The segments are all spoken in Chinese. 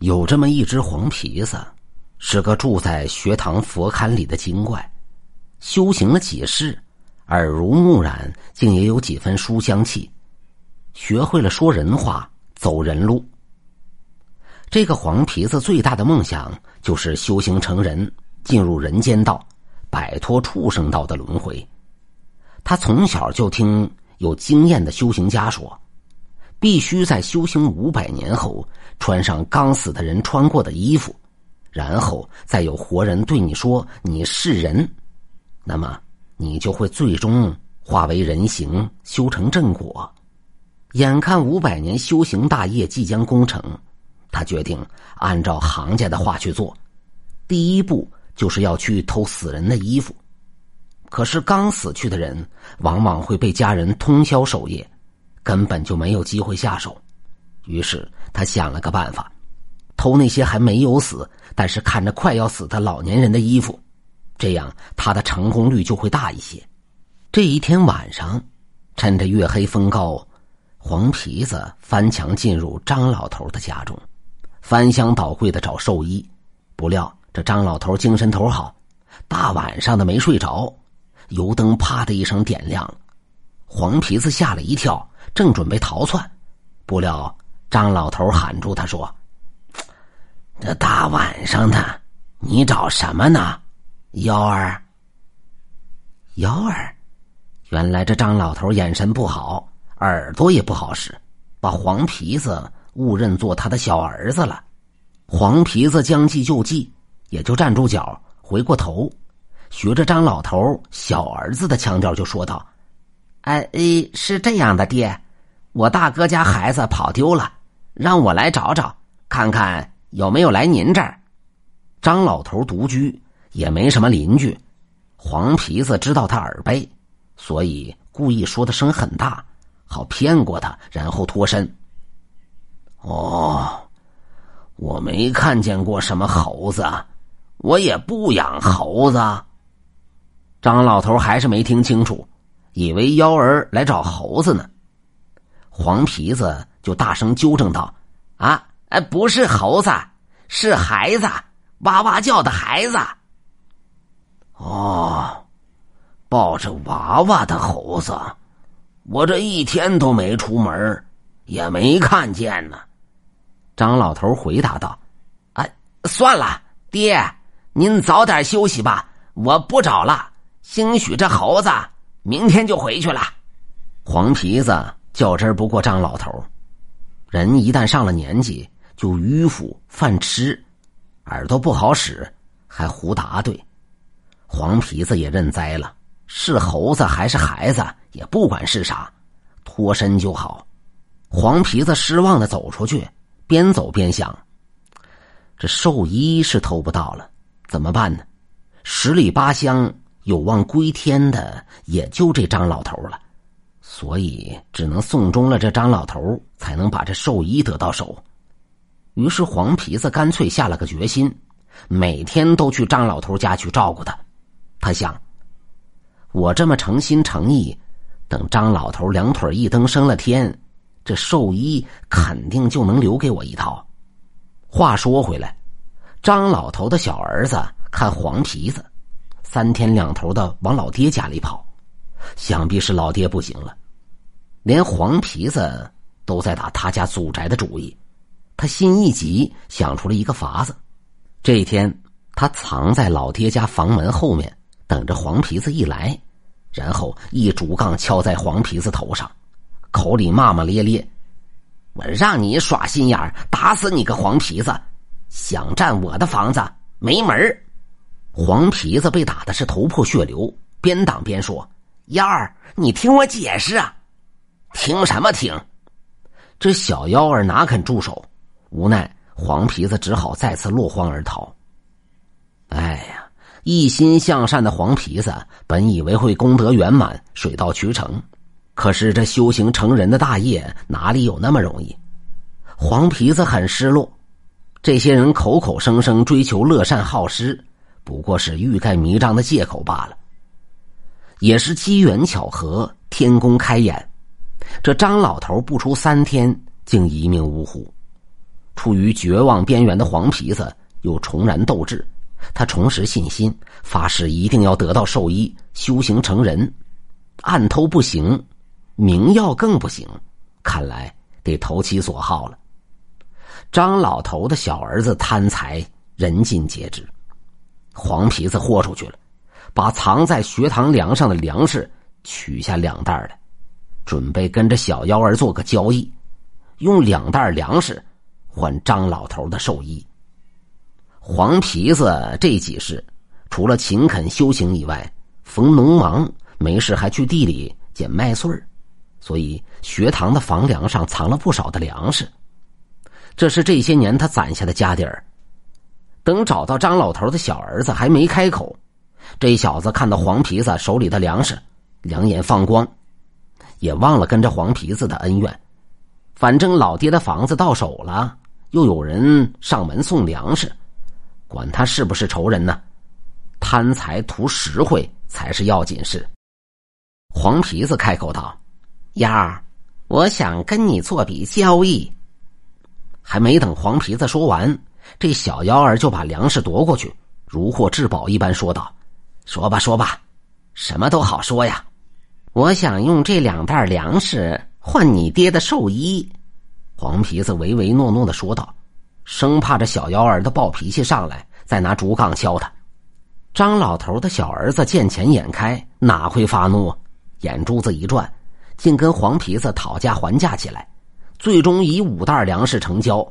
有这么一只黄皮子，是个住在学堂佛龛里的精怪，修行了几世，耳濡目染，竟也有几分书香气，学会了说人话，走人路。这个黄皮子最大的梦想就是修行成人，进入人间道，摆脱畜生道的轮回。他从小就听有经验的修行家说。必须在修行五百年后穿上刚死的人穿过的衣服，然后再有活人对你说你是人，那么你就会最终化为人形，修成正果。眼看五百年修行大业即将功成，他决定按照行家的话去做。第一步就是要去偷死人的衣服，可是刚死去的人往往会被家人通宵守夜。根本就没有机会下手，于是他想了个办法，偷那些还没有死但是看着快要死的老年人的衣服，这样他的成功率就会大一些。这一天晚上，趁着月黑风高，黄皮子翻墙进入张老头的家中，翻箱倒柜的找寿衣。不料这张老头精神头好，大晚上的没睡着，油灯啪的一声点亮，黄皮子吓了一跳。正准备逃窜，不料张老头喊住他说：“这大晚上的，你找什么呢？幺儿，幺儿，原来这张老头眼神不好，耳朵也不好使，把黄皮子误认做他的小儿子了。黄皮子将计就计，也就站住脚，回过头，学着张老头小儿子的腔调就说道：‘哎，是这样的，爹。’”我大哥家孩子跑丢了，让我来找找，看看有没有来您这儿。张老头独居，也没什么邻居。黄皮子知道他耳背，所以故意说的声很大，好骗过他，然后脱身。哦，我没看见过什么猴子，我也不养猴子。张老头还是没听清楚，以为妖儿来找猴子呢。黄皮子就大声纠正道：“啊，哎，不是猴子，是孩子，哇哇叫的孩子。哦，抱着娃娃的猴子，我这一天都没出门，也没看见呢。”张老头回答道：“哎，算了，爹，您早点休息吧，我不找了。兴许这猴子明天就回去了。”黄皮子。较真不过张老头人一旦上了年纪就迂腐犯痴，耳朵不好使，还胡答对。黄皮子也认栽了，是猴子还是孩子也不管是啥，脱身就好。黄皮子失望的走出去，边走边想：这寿衣是偷不到了，怎么办呢？十里八乡有望归天的，也就这张老头了。所以只能送终了这张老头，才能把这寿衣得到手。于是黄皮子干脆下了个决心，每天都去张老头家去照顾他。他想，我这么诚心诚意，等张老头两腿一蹬升了天，这寿衣肯定就能留给我一套。话说回来，张老头的小儿子看黄皮子，三天两头的往老爹家里跑。想必是老爹不行了，连黄皮子都在打他家祖宅的主意。他心一急，想出了一个法子。这一天，他藏在老爹家房门后面，等着黄皮子一来，然后一竹杠敲在黄皮子头上，口里骂骂咧咧：“我让你耍心眼打死你个黄皮子！想占我的房子，没门黄皮子被打的是头破血流，边挡边说。燕儿，你听我解释啊！听什么听？这小妖儿哪肯住手？无奈黄皮子只好再次落荒而逃。哎呀，一心向善的黄皮子本以为会功德圆满、水到渠成，可是这修行成人的大业哪里有那么容易？黄皮子很失落。这些人口口声声追求乐善好施，不过是欲盖弥彰的借口罢了。也是机缘巧合，天公开眼，这张老头不出三天竟一命呜呼。处于绝望边缘的黄皮子又重燃斗志，他重拾信心，发誓一定要得到兽医，修行成人。暗偷不行，明要更不行，看来得投其所好了。张老头的小儿子贪财，人尽皆知。黄皮子豁出去了，把藏在学堂梁上的粮食取下两袋来，准备跟着小妖儿做个交易，用两袋粮食换张老头的寿衣。黄皮子这几世除了勤恳修行以外，逢农忙没事还去地里捡麦穗儿所以学堂的房梁上藏了不少的粮食。这是这些年他攒下的家底儿。等找到张老头的小儿子，还没开口，这小子看到黄皮子手里的粮食，两眼放光，也忘了跟着黄皮子的恩怨。反正老爹的房子到手了，又有人上门送粮食，管他是不是仇人呢？贪财图实惠才是要紧事。黄皮子开口道：“丫儿，我想跟你做笔交易。”还没等黄皮子说完，这小妖儿就把粮食夺过去，如获至宝一般说道：“说吧，说吧，什么都好说呀。我想用这两袋粮食换你爹的寿衣。”黄皮子唯唯诺诺的说道，生怕这小妖儿的暴脾气上来，再拿竹杠敲他。张老头的小儿子见钱眼开，哪会发怒？眼珠子一转，竟跟黄皮子讨价还价起来。最终以五袋粮食成交，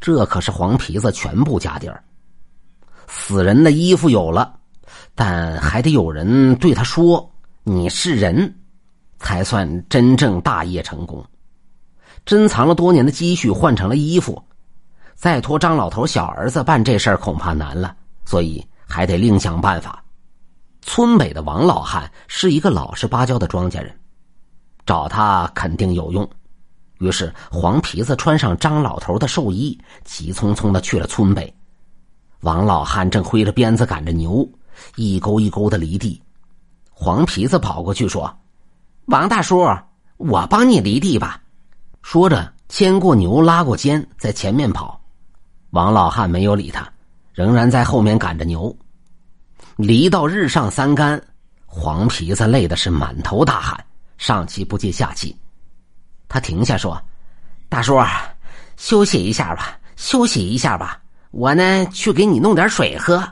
这可是黄皮子全部家底儿。死人的衣服有了，但还得有人对他说：“你是人，才算真正大业成功。”珍藏了多年的积蓄换成了衣服，再托张老头小儿子办这事儿恐怕难了，所以还得另想办法。村北的王老汉是一个老实巴交的庄稼人，找他肯定有用。于是，黄皮子穿上张老头的寿衣，急匆匆的去了村北。王老汉正挥着鞭子赶着牛，一沟一沟的犁地。黄皮子跑过去说：“王大叔，我帮你犁地吧。”说着，牵过牛，拉过肩，在前面跑。王老汉没有理他，仍然在后面赶着牛。犁到日上三竿，黄皮子累的是满头大汗，上气不接下气。他停下说：“大叔，休息一下吧，休息一下吧。我呢，去给你弄点水喝。”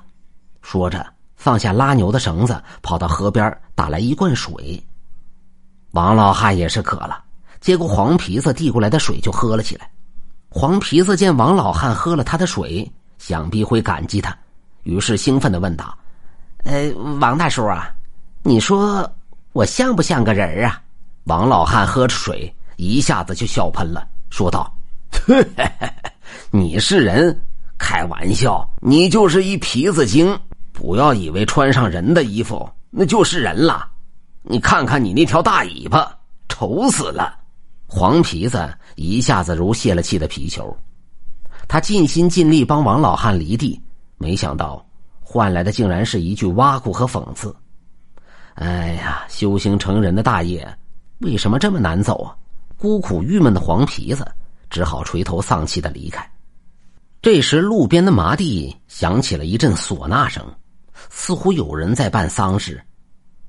说着，放下拉牛的绳子，跑到河边打来一罐水。王老汉也是渴了，接过黄皮子递过来的水就喝了起来。黄皮子见王老汉喝了他的水，想必会感激他，于是兴奋的问道：“呃，王大叔啊，你说我像不像个人啊？”王老汉喝着水。一下子就笑喷了，说道：“ 你是人？开玩笑，你就是一皮子精！不要以为穿上人的衣服那就是人了。你看看你那条大尾巴，丑死了！”黄皮子一下子如泄了气的皮球。他尽心尽力帮王老汉犁地，没想到换来的竟然是一句挖苦和讽刺。哎呀，修行成人的大业，为什么这么难走啊？孤苦郁闷的黄皮子只好垂头丧气的离开。这时，路边的麻地响起了一阵唢呐声，似乎有人在办丧事。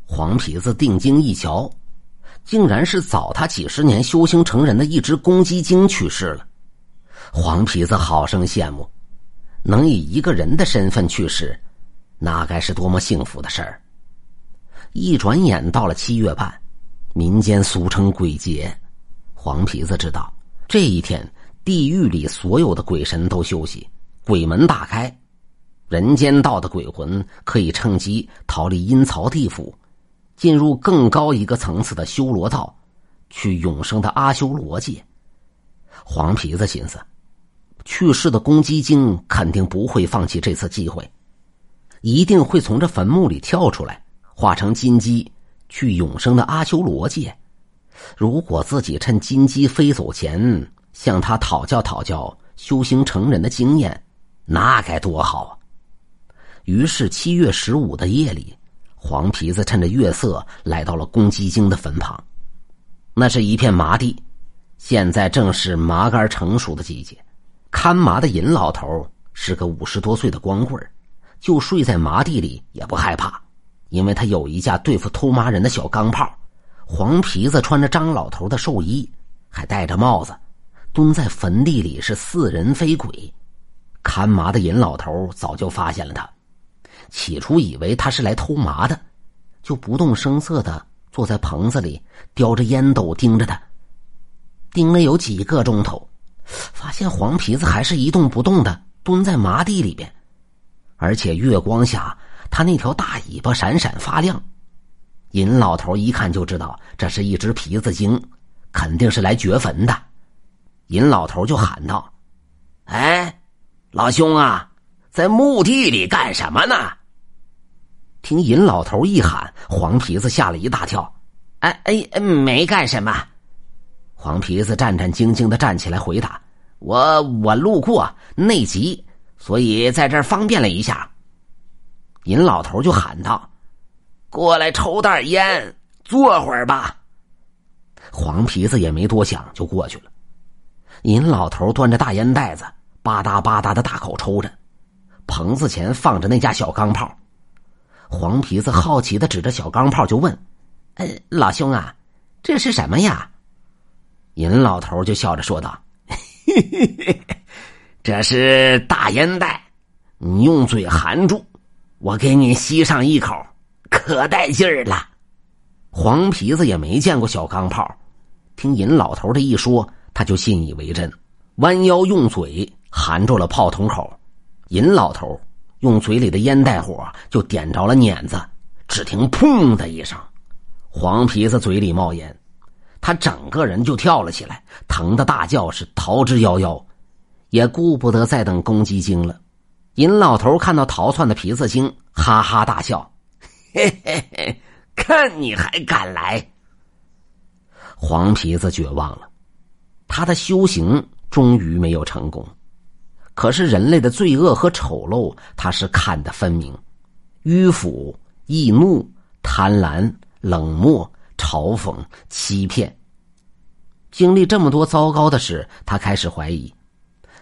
黄皮子定睛一瞧，竟然是早他几十年修行成人的一只公鸡精去世了。黄皮子好生羡慕，能以一个人的身份去世，那该是多么幸福的事儿。一转眼到了七月半，民间俗称鬼节。黄皮子知道，这一天地狱里所有的鬼神都休息，鬼门大开，人间道的鬼魂可以趁机逃离阴曹地府，进入更高一个层次的修罗道，去永生的阿修罗界。黄皮子寻思，去世的公鸡精肯定不会放弃这次机会，一定会从这坟墓里跳出来，化成金鸡，去永生的阿修罗界。如果自己趁金鸡飞走前向他讨教讨教修行成人的经验，那该多好啊！于是七月十五的夜里，黄皮子趁着月色来到了公鸡精的坟旁。那是一片麻地，现在正是麻杆成熟的季节，看麻的尹老头是个五十多岁的光棍就睡在麻地里也不害怕，因为他有一架对付偷麻人的小钢炮。黄皮子穿着张老头的寿衣，还戴着帽子，蹲在坟地里是似人非鬼。看麻的尹老头早就发现了他，起初以为他是来偷麻的，就不动声色的坐在棚子里，叼着烟斗盯着他。盯了有几个钟头，发现黄皮子还是一动不动的蹲在麻地里边，而且月光下他那条大尾巴闪闪发亮。尹老头一看就知道这是一只皮子精，肯定是来掘坟的。尹老头就喊道：“哎，老兄啊，在墓地里干什么呢？”听尹老头一喊，黄皮子吓了一大跳。“哎哎，没干什么。”黄皮子战战兢兢的站起来回答：“我我路过内急，所以在这儿方便了一下。”尹老头就喊道。过来抽袋烟，坐会儿吧。黄皮子也没多想，就过去了。尹老头端着大烟袋子，吧嗒吧嗒的大口抽着。棚子前放着那架小钢炮。黄皮子好奇的指着小钢炮就问：“呃，老兄啊，这是什么呀？”尹老头就笑着说道：“嘿嘿嘿，这是大烟袋，你用嘴含住，我给你吸上一口。”可带劲儿了，黄皮子也没见过小钢炮，听尹老头这一说，他就信以为真，弯腰用嘴含住了炮筒口。尹老头用嘴里的烟袋火就点着了碾子，只听“砰”的一声，黄皮子嘴里冒烟，他整个人就跳了起来，疼的大叫，是逃之夭夭，也顾不得再等公鸡精了。尹老头看到逃窜的皮子精，哈哈大笑。嘿嘿嘿，看你还敢来！黄皮子绝望了，他的修行终于没有成功。可是人类的罪恶和丑陋，他是看得分明：迂腐、易怒、贪婪、冷漠、嘲讽、欺骗。经历这么多糟糕的事，他开始怀疑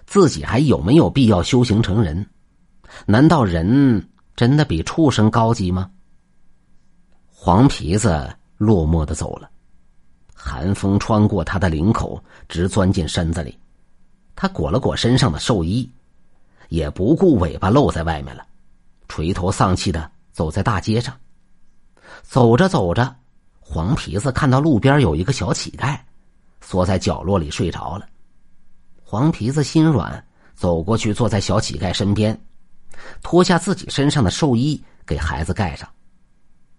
自己还有没有必要修行成人？难道人真的比畜生高级吗？黄皮子落寞的走了，寒风穿过他的领口，直钻进身子里。他裹了裹身上的寿衣，也不顾尾巴露在外面了，垂头丧气的走在大街上。走着走着，黄皮子看到路边有一个小乞丐，缩在角落里睡着了。黄皮子心软，走过去坐在小乞丐身边，脱下自己身上的寿衣给孩子盖上。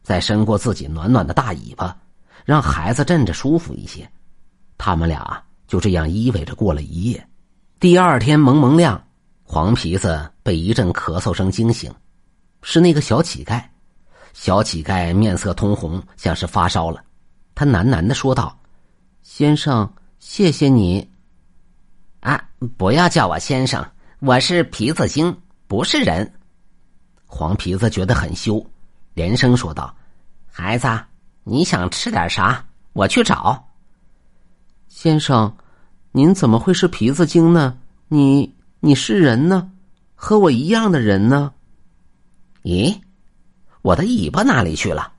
再伸过自己暖暖的大尾巴，让孩子枕着舒服一些。他们俩就这样依偎着过了一夜。第二天蒙蒙亮，黄皮子被一阵咳嗽声惊醒，是那个小乞丐。小乞丐面色通红，像是发烧了。他喃喃的说道：“先生，谢谢你。”啊，不要叫我先生，我是皮子精，不是人。黄皮子觉得很羞。连声说道：“孩子，你想吃点啥？我去找。”先生，您怎么会是皮子精呢？你你是人呢？和我一样的人呢？咦，我的尾巴哪里去了？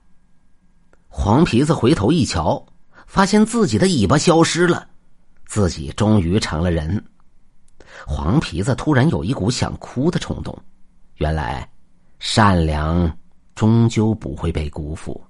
黄皮子回头一瞧，发现自己的尾巴消失了，自己终于成了人。黄皮子突然有一股想哭的冲动，原来善良。终究不会被辜负。